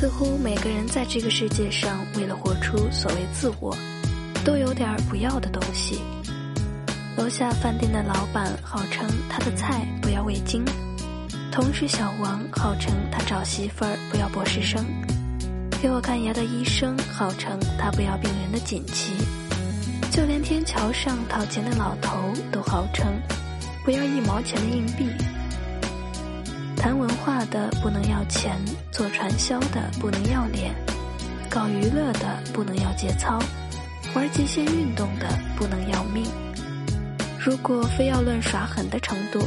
似乎每个人在这个世界上，为了活出所谓自我，都有点不要的东西。楼下饭店的老板号称他的菜不要味精，同事小王号称他找媳妇儿不要博士生，给我看牙的医生号称他不要病人的锦旗，就连天桥上讨钱的老头都号称不要一毛钱的硬币。的不能要钱，做传销的不能要脸，搞娱乐的不能要节操，玩极限运动的不能要命。如果非要论耍狠的程度，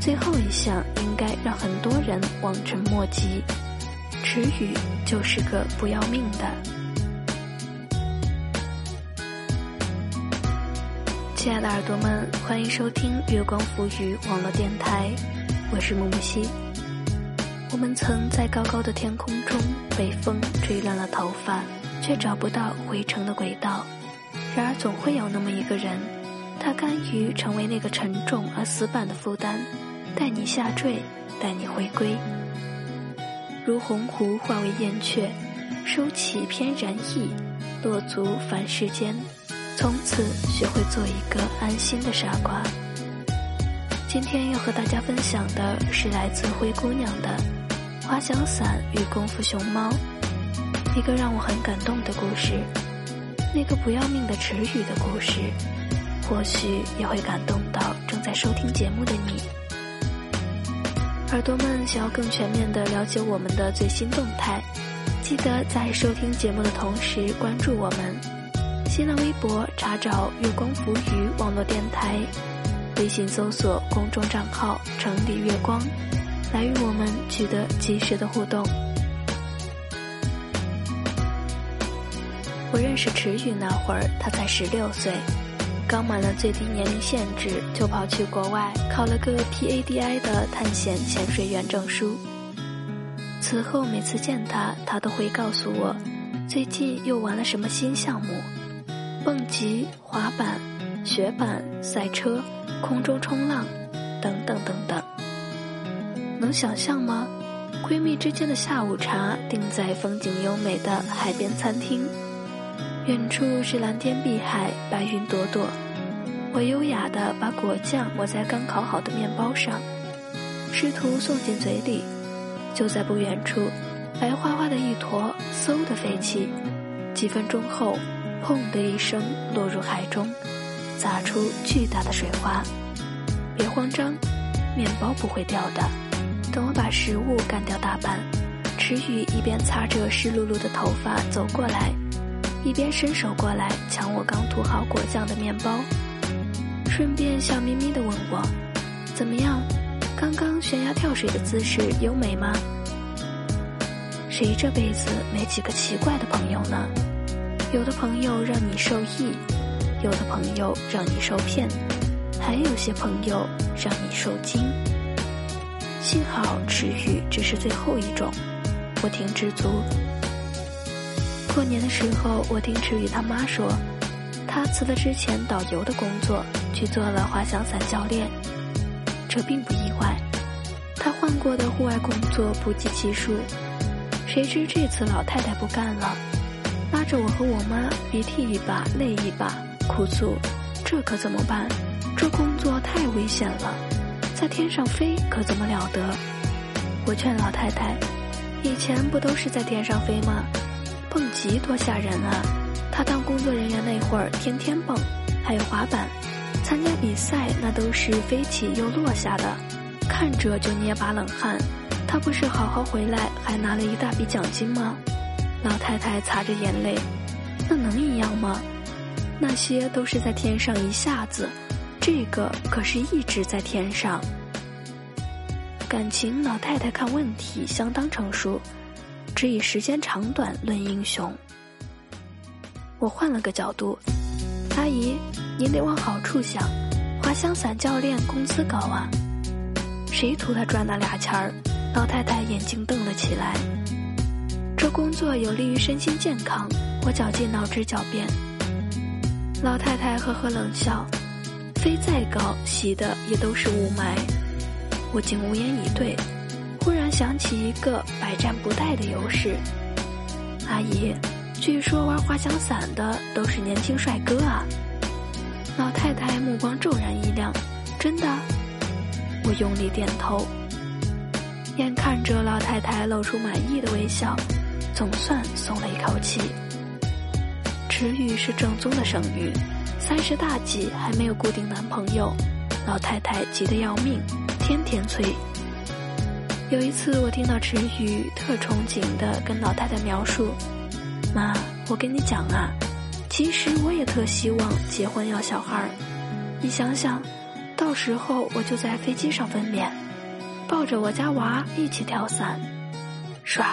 最后一项应该让很多人望尘莫及。池宇就是个不要命的。亲爱的耳朵们，欢迎收听月光浮语网络电台，我是木木西。我们曾在高高的天空中被风吹乱了头发，却找不到回程的轨道。然而，总会有那么一个人，他甘于成为那个沉重而死板的负担，带你下坠，带你回归。如鸿鹄化为燕雀，收起翩然意，落足凡世间，从此学会做一个安心的傻瓜。今天要和大家分享的是来自灰姑娘的。滑翔伞与功夫熊猫，一个让我很感动的故事，那个不要命的池语的故事，或许也会感动到正在收听节目的你。耳朵们想要更全面的了解我们的最新动态，记得在收听节目的同时关注我们。新浪微博查找“月光浮语”网络电台，微信搜索公众账号“城里月光”。来与我们取得及时的互动。我认识池宇那会儿，他才十六岁，刚满了最低年龄限制，就跑去国外考了个 PADI 的探险潜水员证书。此后每次见他，他都会告诉我，最近又玩了什么新项目：蹦极、滑板、雪板、赛车、空中冲浪，等等等等。能想象吗？闺蜜之间的下午茶定在风景优美的海边餐厅，远处是蓝天碧海，白云朵朵。我优雅地把果酱抹在刚烤好的面包上，试图送进嘴里。就在不远处，白花花的一坨嗖的飞起，几分钟后，砰的一声落入海中，砸出巨大的水花。别慌张，面包不会掉的。等我把食物干掉大半，池宇一边擦着湿漉漉的头发走过来，一边伸手过来抢我刚涂好果酱的面包，顺便笑眯眯地问我：“怎么样？刚刚悬崖跳水的姿势优美吗？”谁这辈子没几个奇怪的朋友呢？有的朋友让你受益，有的朋友让你受骗，还有些朋友让你受惊。幸好池宇只是最后一种，我挺知足。过年的时候，我听池宇他妈说，他辞了之前导游的工作，去做了滑翔伞教练。这并不意外，他换过的户外工作不计其数。谁知这次老太太不干了，拉着我和我妈鼻涕一把泪一把，哭诉：“这可怎么办？这工作太危险了。”在天上飞可怎么了得？我劝老太太，以前不都是在天上飞吗？蹦极多吓人啊！她当工作人员那会儿，天天蹦，还有滑板，参加比赛那都是飞起又落下的，看着就捏把冷汗。她不是好好回来，还拿了一大笔奖金吗？老太太擦着眼泪，那能一样吗？那些都是在天上一下子。这个可是一直在天上。感情老太太看问题相当成熟，只以时间长短论英雄。我换了个角度，阿姨，您得往好处想，滑翔伞教练工资高啊，谁图他赚那俩钱儿？老太太眼睛瞪了起来。这工作有利于身心健康，我绞尽脑汁狡辩。老太太呵呵冷笑。飞再高，吸的也都是雾霾。我竟无言以对，忽然想起一个百战不殆的优势，阿姨，据说玩滑翔伞的都是年轻帅哥啊。老太太目光骤然一亮，真的？我用力点头。眼看着老太太露出满意的微笑，总算松了一口气。池宇是正宗的剩女，三十大几还没有固定男朋友，老太太急得要命，天天催。有一次，我听到池宇特憧憬地跟老太太描述：“妈，我跟你讲啊，其实我也特希望结婚要小孩儿。你想想，到时候我就在飞机上分娩。”抱着我家娃一起跳伞，唰，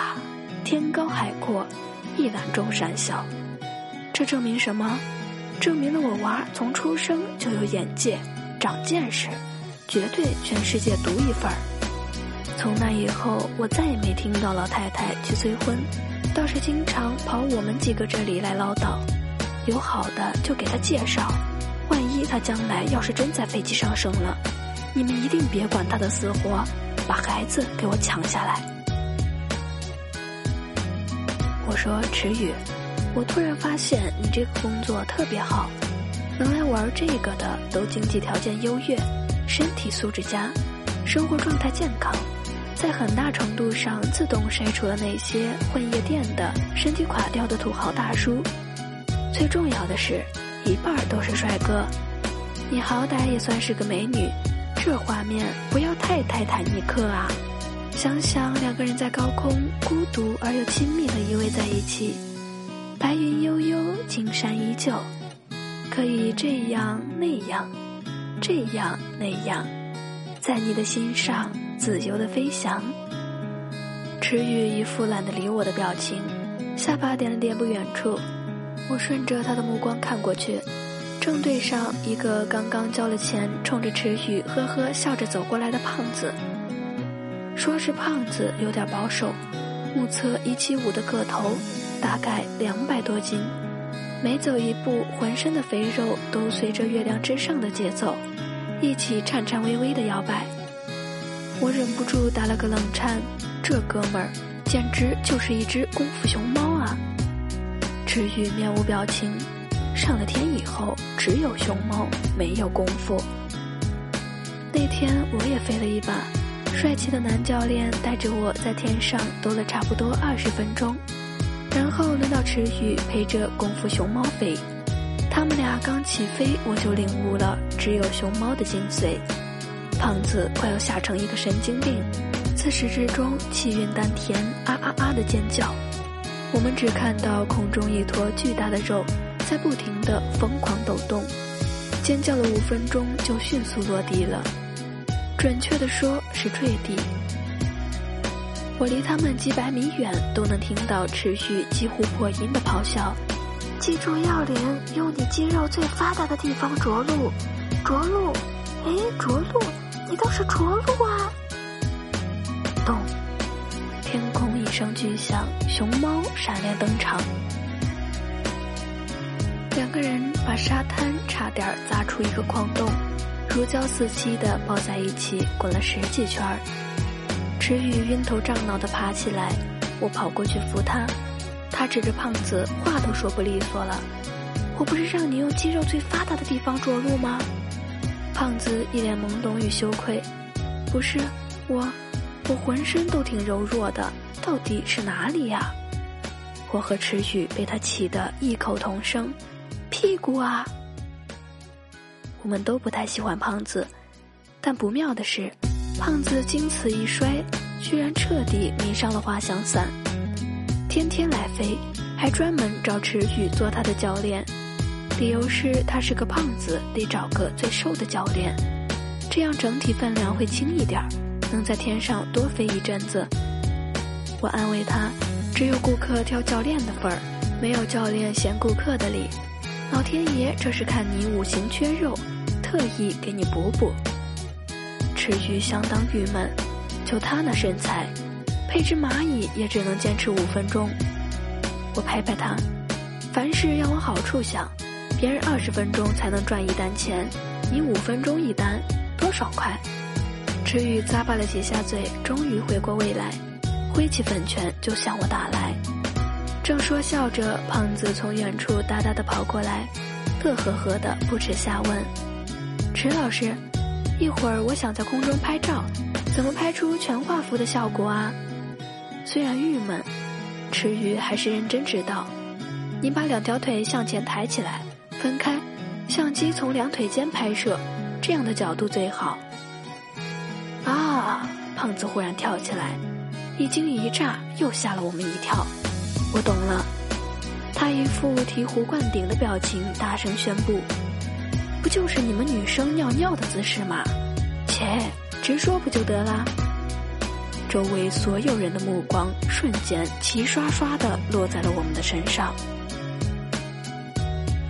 天高海阔，一览众山小。这证明什么？证明了我娃从出生就有眼界，长见识，绝对全世界独一份儿。从那以后，我再也没听到老太太去催婚，倒是经常跑我们几个这里来唠叨。有好的就给他介绍，万一他将来要是真在飞机上生了，你们一定别管他的死活。把孩子给我抢下来！我说池宇，我突然发现你这个工作特别好，能来玩这个的都经济条件优越，身体素质佳，生活状态健康，在很大程度上自动筛除了那些混夜店的身体垮掉的土豪大叔。最重要的是，一半儿都是帅哥，你好歹也算是个美女。这画面不要太泰坦尼克啊！想想两个人在高空孤独而又亲密的依偎在一起，白云悠悠，青山依旧，可以这样那样，这样那样，在你的心上自由的飞翔。池宇一副懒得理我的表情，下巴点了点不远处，我顺着他的目光看过去。正对上一个刚刚交了钱，冲着池宇呵呵笑着走过来的胖子。说是胖子有点保守，目测一七五的个头，大概两百多斤，每走一步，浑身的肥肉都随着月亮之上的节奏，一起颤颤巍巍的摇摆。我忍不住打了个冷颤，这哥们儿简直就是一只功夫熊猫啊！池宇面无表情。上了天以后，只有熊猫，没有功夫。那天我也飞了一把，帅气的男教练带着我在天上兜了差不多二十分钟，然后轮到池宇陪着功夫熊猫飞。他们俩刚起飞，我就领悟了只有熊猫的精髓。胖子快要吓成一个神经病，自始至终气运丹田，啊啊啊的尖叫。我们只看到空中一坨巨大的肉。在不停的疯狂抖动，尖叫了五分钟就迅速落地了，准确的说是坠地。我离他们几百米远都能听到持续几乎破音的咆哮。记住要领，用你肌肉最发达的地方着陆，着陆，哎，着陆，你倒是着陆啊！咚，天空一声巨响，熊猫闪亮登场。两个人把沙滩差点砸出一个矿洞，如胶似漆的抱在一起滚了十几圈儿。池宇晕头胀脑的爬起来，我跑过去扶他，他指着胖子，话都说不利索了：“我不是让你用肌肉最发达的地方着陆吗？”胖子一脸懵懂与羞愧：“不是，我，我浑身都挺柔弱的，到底是哪里呀？”我和池宇被他气得异口同声。屁股啊！我们都不太喜欢胖子，但不妙的是，胖子经此一摔，居然彻底迷上了滑翔伞，天天来飞，还专门找池宇做他的教练，理由是他是个胖子，得找个最瘦的教练，这样整体分量会轻一点能在天上多飞一阵子。我安慰他，只有顾客挑教练的份儿，没有教练嫌顾客的理。老天爷这是看你五行缺肉，特意给你补补。池鱼相当郁闷，就他那身材，配只蚂蚁也只能坚持五分钟。我拍拍他，凡事要往好处想，别人二十分钟才能赚一单钱，你五分钟一单，多爽快！池鱼咂巴了几下嘴，终于回过味来，挥起粉拳就向我打来。正说笑着，胖子从远处哒哒的跑过来，乐呵呵的不耻下问：“池老师，一会儿我想在空中拍照，怎么拍出全画幅的效果啊？”虽然郁闷，池鱼还是认真指导：“你把两条腿向前抬起来，分开，相机从两腿间拍摄，这样的角度最好。”啊！胖子忽然跳起来，一惊一乍，又吓了我们一跳。我懂了，他一副醍醐灌顶的表情，大声宣布：“不就是你们女生尿尿的姿势吗？切，直说不就得了？”周围所有人的目光瞬间齐刷刷的落在了我们的身上。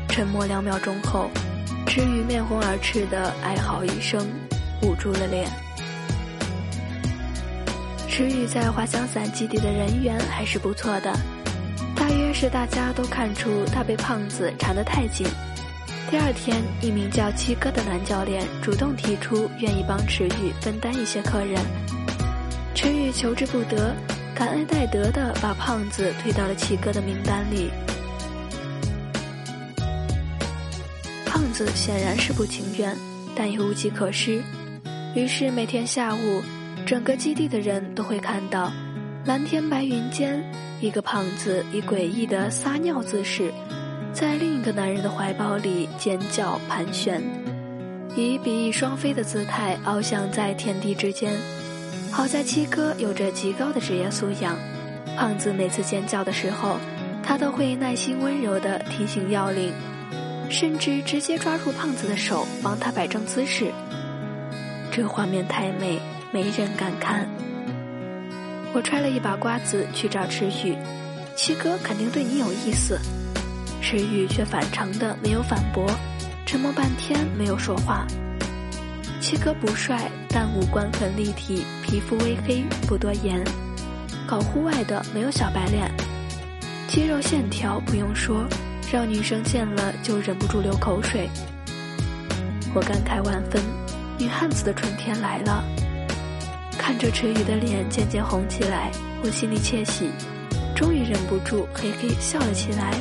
沉默两秒钟后，池宇面红耳赤的哀嚎一声，捂住了脸。池宇在滑翔伞基地的人缘还是不错的。大约是大家都看出他被胖子缠得太紧。第二天，一名叫七哥的男教练主动提出愿意帮池宇分担一些客人。池宇求之不得，感恩戴德的把胖子推到了七哥的名单里。胖子显然是不情愿，但也无计可施。于是每天下午，整个基地的人都会看到蓝天白云间。一个胖子以诡异的撒尿姿势，在另一个男人的怀抱里尖叫盘旋，以比翼双飞的姿态翱翔在天地之间。好在七哥有着极高的职业素养，胖子每次尖叫的时候，他都会耐心温柔地提醒要领，甚至直接抓住胖子的手帮他摆正姿势。这画面太美，没人敢看。我揣了一把瓜子去找池宇，七哥肯定对你有意思。池宇却反常的没有反驳，沉默半天没有说话。七哥不帅，但五官很立体，皮肤微黑，不多言。搞户外的没有小白脸，肌肉线条不用说，让女生见了就忍不住流口水。我感慨万分，女汉子的春天来了。看着池宇的脸渐渐红起来，我心里窃喜，终于忍不住嘿嘿笑了起来。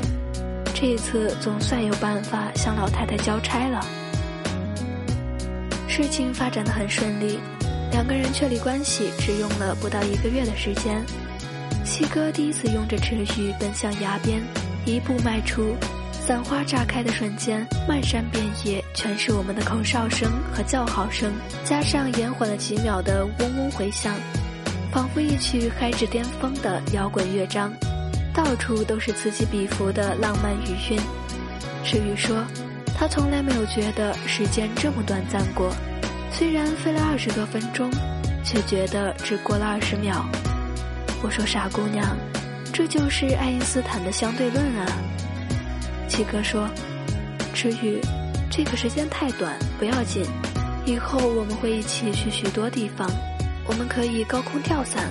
这次总算有办法向老太太交差了。事情发展的很顺利，两个人确立关系只用了不到一个月的时间。七哥第一次拥着池宇奔向崖边，一步迈出。伞花炸开的瞬间，漫山遍野全是我们的口哨声和叫好声，加上延缓了几秒的嗡嗡回响，仿佛一曲嗨至巅峰的摇滚乐章，到处都是此起彼伏的浪漫余韵。池宇说，他从来没有觉得时间这么短暂过，虽然飞了二十多分钟，却觉得只过了二十秒。我说傻姑娘，这就是爱因斯坦的相对论啊。七哥说：“池宇，这个时间太短，不要紧。以后我们会一起去许多地方，我们可以高空跳伞。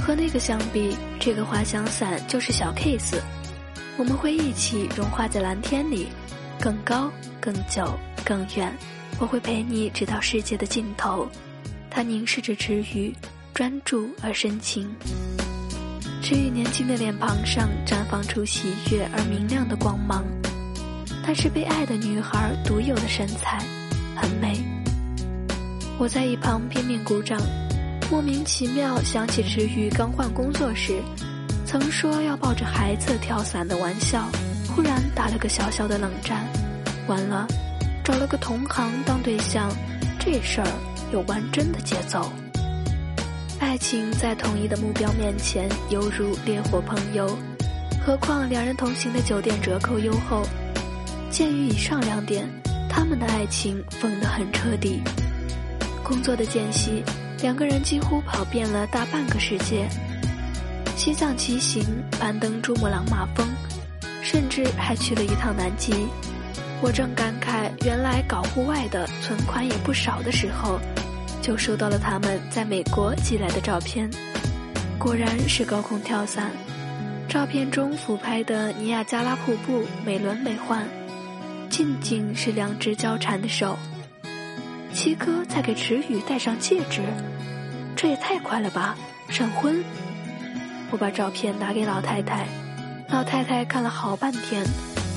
和那个相比，这个滑翔伞就是小 case。我们会一起融化在蓝天里，更高、更久、更远。我会陪你直到世界的尽头。”他凝视着池鱼，专注而深情。池鱼年轻的脸庞上绽放出喜悦而明亮的光芒。她是被爱的女孩独有的身材，很美。我在一旁拼命鼓掌，莫名其妙想起池宇刚换工作时，曾说要抱着孩子跳伞的玩笑，忽然打了个小小的冷战。完了，找了个同行当对象，这事儿有玩真的节奏。爱情在统一的目标面前犹如烈火烹油，何况两人同行的酒店折扣优厚。鉴于以上两点，他们的爱情疯得很彻底。工作的间隙，两个人几乎跑遍了大半个世界：西藏骑行、攀登珠穆朗玛峰，甚至还去了一趟南极。我正感慨原来搞户外的存款也不少的时候，就收到了他们在美国寄来的照片。果然是高空跳伞，照片中俯拍的尼亚加拉瀑布美轮美奂。仅仅是两只交缠的手，七哥在给池宇戴上戒指，这也太快了吧！闪婚！我把照片拿给老太太，老太太看了好半天，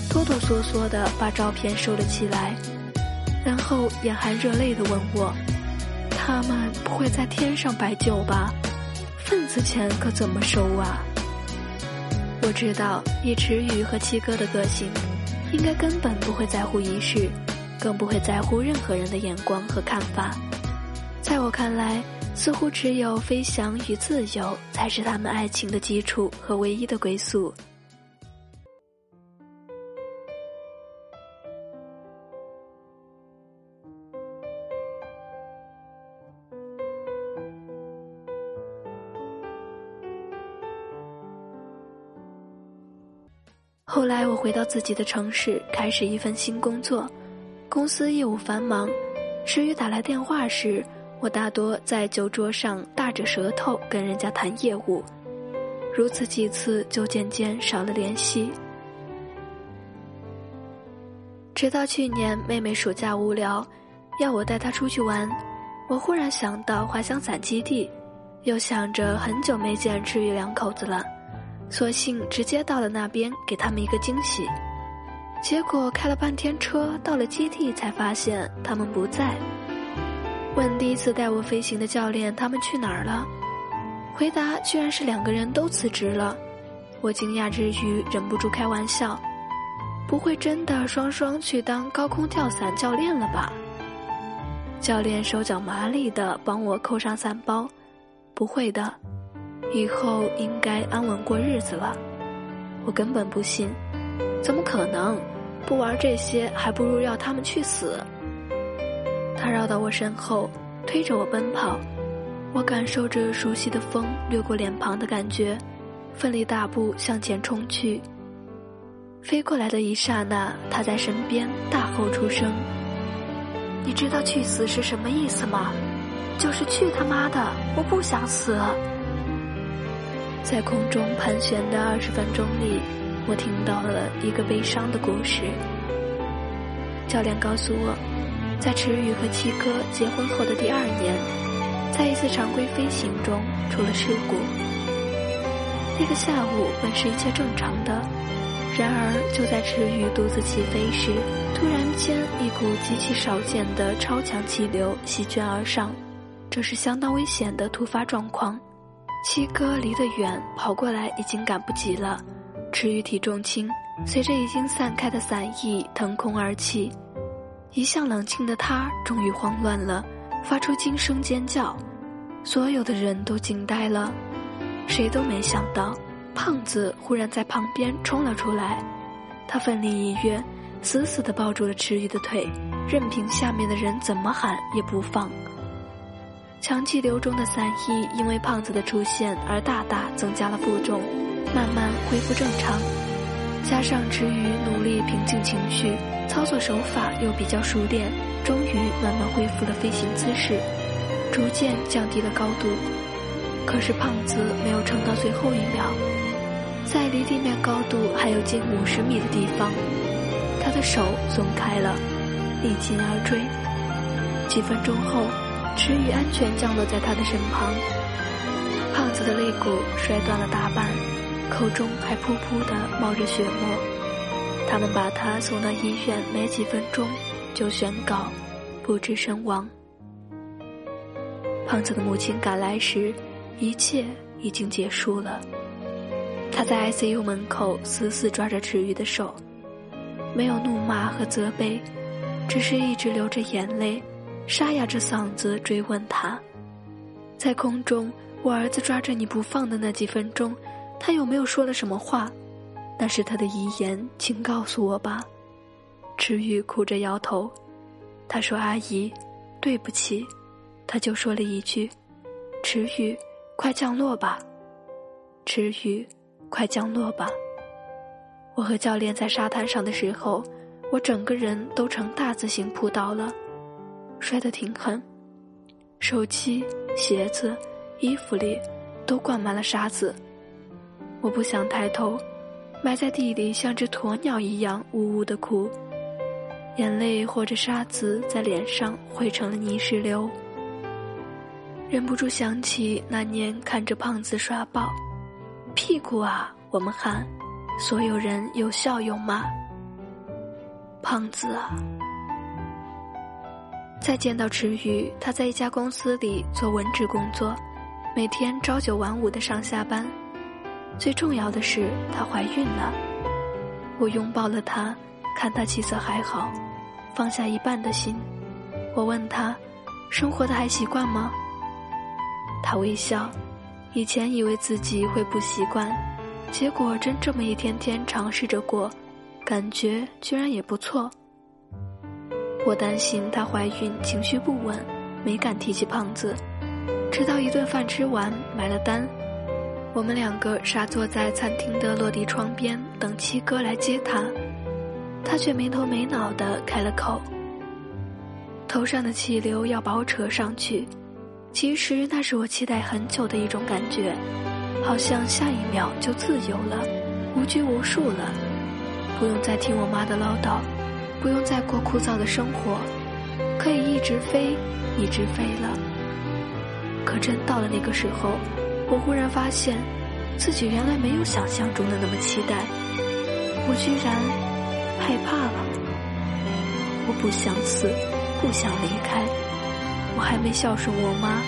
哆哆嗦嗦地把照片收了起来，然后眼含热泪的问我：“他们不会在天上摆酒吧？份子钱可怎么收啊？”我知道，以池宇和七哥的个性，应该根本不会在乎仪式，更不会在乎任何人的眼光和看法。在我看来。似乎只有飞翔与自由，才是他们爱情的基础和唯一的归宿。后来，我回到自己的城市，开始一份新工作。公司业务繁忙，池宇打来电话时。我大多在酒桌上大着舌头跟人家谈业务，如此几次就渐渐少了联系。直到去年妹妹暑假无聊，要我带她出去玩，我忽然想到滑翔伞基地，又想着很久没见赤羽两口子了，索性直接到了那边给他们一个惊喜。结果开了半天车，到了基地才发现他们不在。问第一次带我飞行的教练他们去哪儿了？回答居然是两个人都辞职了。我惊讶之余忍不住开玩笑：“不会真的双双去当高空跳伞教练了吧？”教练手脚麻利的帮我扣上伞包：“不会的，以后应该安稳过日子了。”我根本不信，怎么可能？不玩这些还不如要他们去死。他绕到我身后，推着我奔跑，我感受着熟悉的风掠过脸庞的感觉，奋力大步向前冲去。飞过来的一刹那，他在身边大吼出声：“你知道去死是什么意思吗？就是去他妈的！我不想死。”在空中盘旋的二十分钟里，我听到了一个悲伤的故事。教练告诉我。在池宇和七哥结婚后的第二年，在一次常规飞行中出了事故。那个下午本是一切正常的，然而就在池宇独自起飞时，突然间一股极其少见的超强气流席卷而上，这是相当危险的突发状况。七哥离得远，跑过来已经赶不及了。池鱼体重轻，随着已经散开的伞翼腾空而起。一向冷静的他终于慌乱了，发出惊声尖叫，所有的人都惊呆了，谁都没想到，胖子忽然在旁边冲了出来，他奋力一跃，死死地抱住了池鱼的腿，任凭下面的人怎么喊也不放。强气流中的伞翼因为胖子的出现而大大增加了负重，慢慢恢复正常，加上池宇努力平静情绪。操作手法又比较熟练，终于慢慢恢复了飞行姿势，逐渐降低了高度。可是胖子没有撑到最后一秒，在离地面高度还有近五十米的地方，他的手松开了，一进而坠。几分钟后，池宇安全降落在他的身旁，胖子的肋骨摔断了大半，口中还噗噗的冒着血沫。他们把他送到医院，没几分钟就宣告不治身亡。胖子的母亲赶来时，一切已经结束了。他在 ICU 门口死死抓着池鱼的手，没有怒骂和责备，只是一直流着眼泪，沙哑着嗓子追问他：在空中，我儿子抓着你不放的那几分钟，他有没有说了什么话？那是他的遗言，请告诉我吧。池玉哭着摇头，他说：“阿姨，对不起。”他就说了一句：“池玉，快降落吧。”池宇，快降落吧。我和教练在沙滩上的时候，我整个人都呈大字形扑倒了，摔得挺狠，手机、鞋子、衣服里都灌满了沙子。我不想抬头。埋在地里，像只鸵鸟一样呜呜的哭，眼泪或者沙子在脸上汇成了泥石流。忍不住想起那年看着胖子刷爆，屁股啊！我们喊，所有人有笑有骂。胖子啊！再见到池宇，他在一家公司里做文职工作，每天朝九晚五的上下班。最重要的是，她怀孕了。我拥抱了她，看她气色还好，放下一半的心。我问她：“生活的还习惯吗？”她微笑。以前以为自己会不习惯，结果真这么一天天尝试着过，感觉居然也不错。我担心她怀孕，情绪不稳，没敢提起胖子。直到一顿饭吃完，买了单。我们两个傻坐在餐厅的落地窗边，等七哥来接他，他却没头没脑的开了口。头上的气流要把我扯上去，其实那是我期待很久的一种感觉，好像下一秒就自由了，无拘无束了，不用再听我妈的唠叨，不用再过枯燥的生活，可以一直飞，一直飞了。可真到了那个时候。我忽然发现，自己原来没有想象中的那么期待，我居然害怕了。我不想死，不想离开。我还没孝顺我妈，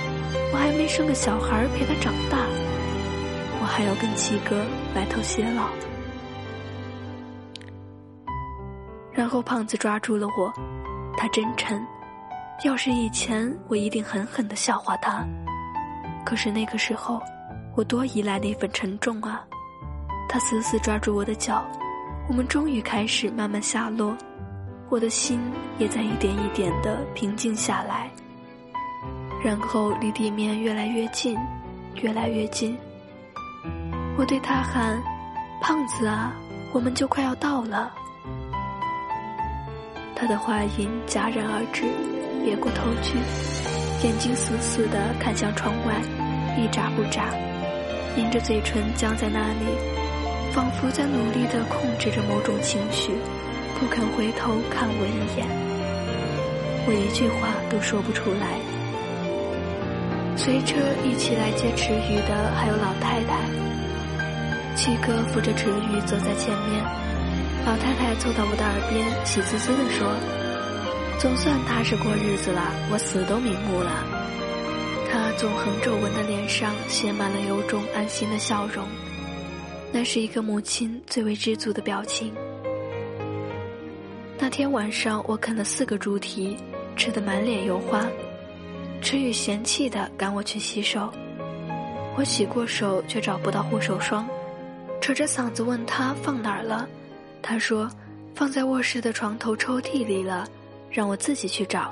我还没生个小孩陪她长大，我还要跟七哥白头偕老。然后胖子抓住了我，他真沉。要是以前，我一定狠狠的笑话他。可是那个时候。我多依赖那份沉重啊！他死死抓住我的脚，我们终于开始慢慢下落，我的心也在一点一点的平静下来，然后离地面越来越近，越来越近。我对他喊：“胖子啊，我们就快要到了。”他的话音戛然而止，别过头去，眼睛死死的看向窗外，一眨不眨。抿着嘴唇僵在那里，仿佛在努力地控制着某种情绪，不肯回头看我一眼。我一句话都说不出来。随车一起来接池鱼的还有老太太。七哥扶着池鱼走在前面，老太太凑到我的耳边，喜滋滋地说：“总算踏实过日子了，我死都瞑目了。”他纵横皱纹的脸上写满了由衷安心的笑容，那是一个母亲最为知足的表情。那天晚上，我啃了四个猪蹄，吃得满脸油花。池宇嫌弃的赶我去洗手，我洗过手却找不到护手霜，扯着嗓子问他放哪儿了，他说放在卧室的床头抽屉里了，让我自己去找。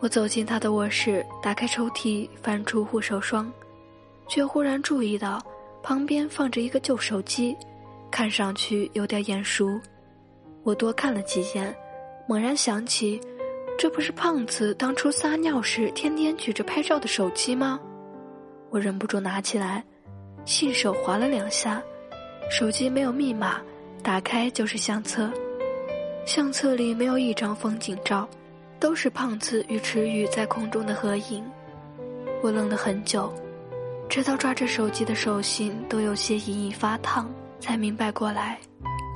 我走进他的卧室，打开抽屉，翻出护手霜，却忽然注意到旁边放着一个旧手机，看上去有点眼熟。我多看了几眼，猛然想起，这不是胖子当初撒尿时天天举着拍照的手机吗？我忍不住拿起来，信手划了两下，手机没有密码，打开就是相册，相册里没有一张风景照。都是胖子与池宇在空中的合影，我愣了很久，直到抓着手机的手心都有些隐隐发烫，才明白过来，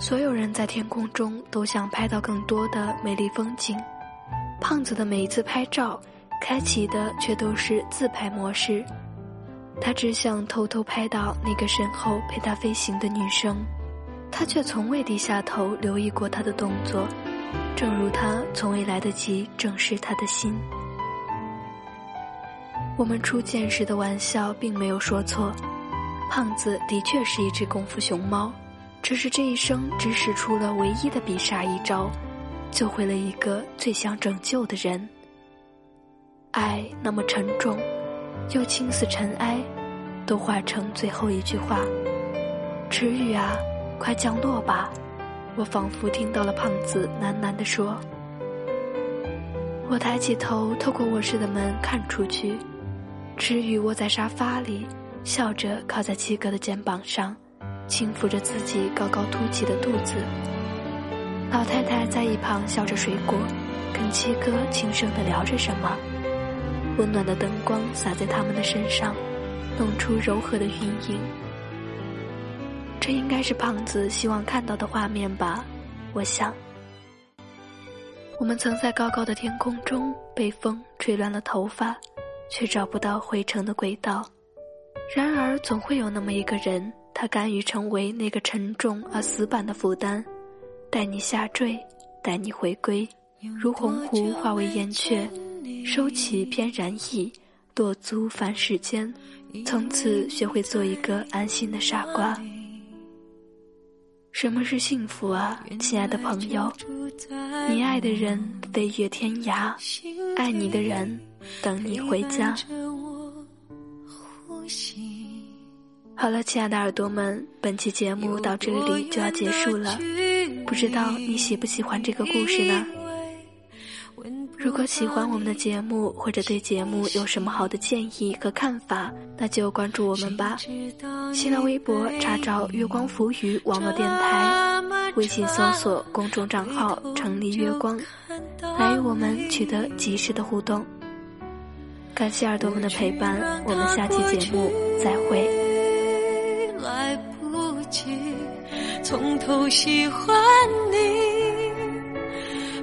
所有人在天空中都想拍到更多的美丽风景，胖子的每一次拍照，开启的却都是自拍模式，他只想偷偷拍到那个身后陪他飞行的女生，他却从未低下头留意过他的动作。正如他从未来得及正视他的心。我们初见时的玩笑并没有说错，胖子的确是一只功夫熊猫，只是这一生只使出了唯一的必杀一招，救回了一个最想拯救的人。爱那么沉重，又轻似尘埃，都化成最后一句话：“池雨啊，快降落吧。”我仿佛听到了胖子喃喃地说：“我抬起头，透过卧室的门看出去，池宇窝在沙发里，笑着靠在七哥的肩膀上，轻抚着自己高高凸起的肚子。老太太在一旁削着水果，跟七哥轻声地聊着什么。温暖的灯光洒在他们的身上，弄出柔和的晕影。这应该是胖子希望看到的画面吧，我想。我们曾在高高的天空中被风吹乱了头发，却找不到回程的轨道。然而，总会有那么一个人，他甘于成为那个沉重而死板的负担，带你下坠，带你回归，如鸿鹄化为燕雀，收起翩然意，落足凡世间，从此学会做一个安心的傻瓜。什么是幸福啊，亲爱的朋友？你爱的人飞越天涯，爱你的人等你回家。好了，亲爱的耳朵们，本期节目到这里就要结束了。不知道你喜不喜欢这个故事呢？如果喜欢我们的节目，或者对节目有什么好的建议和看法，那就关注我们吧。新浪微博查找“月光浮语”网络电台，微信搜索公众账号“成立月光”，来与我们取得及时的互动。感谢耳朵们的陪伴，我们下期节目再会。来不及从头喜欢你。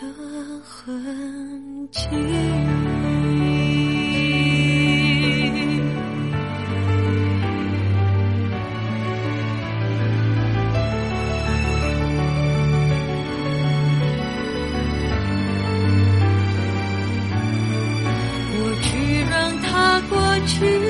的痕迹我去让它过去。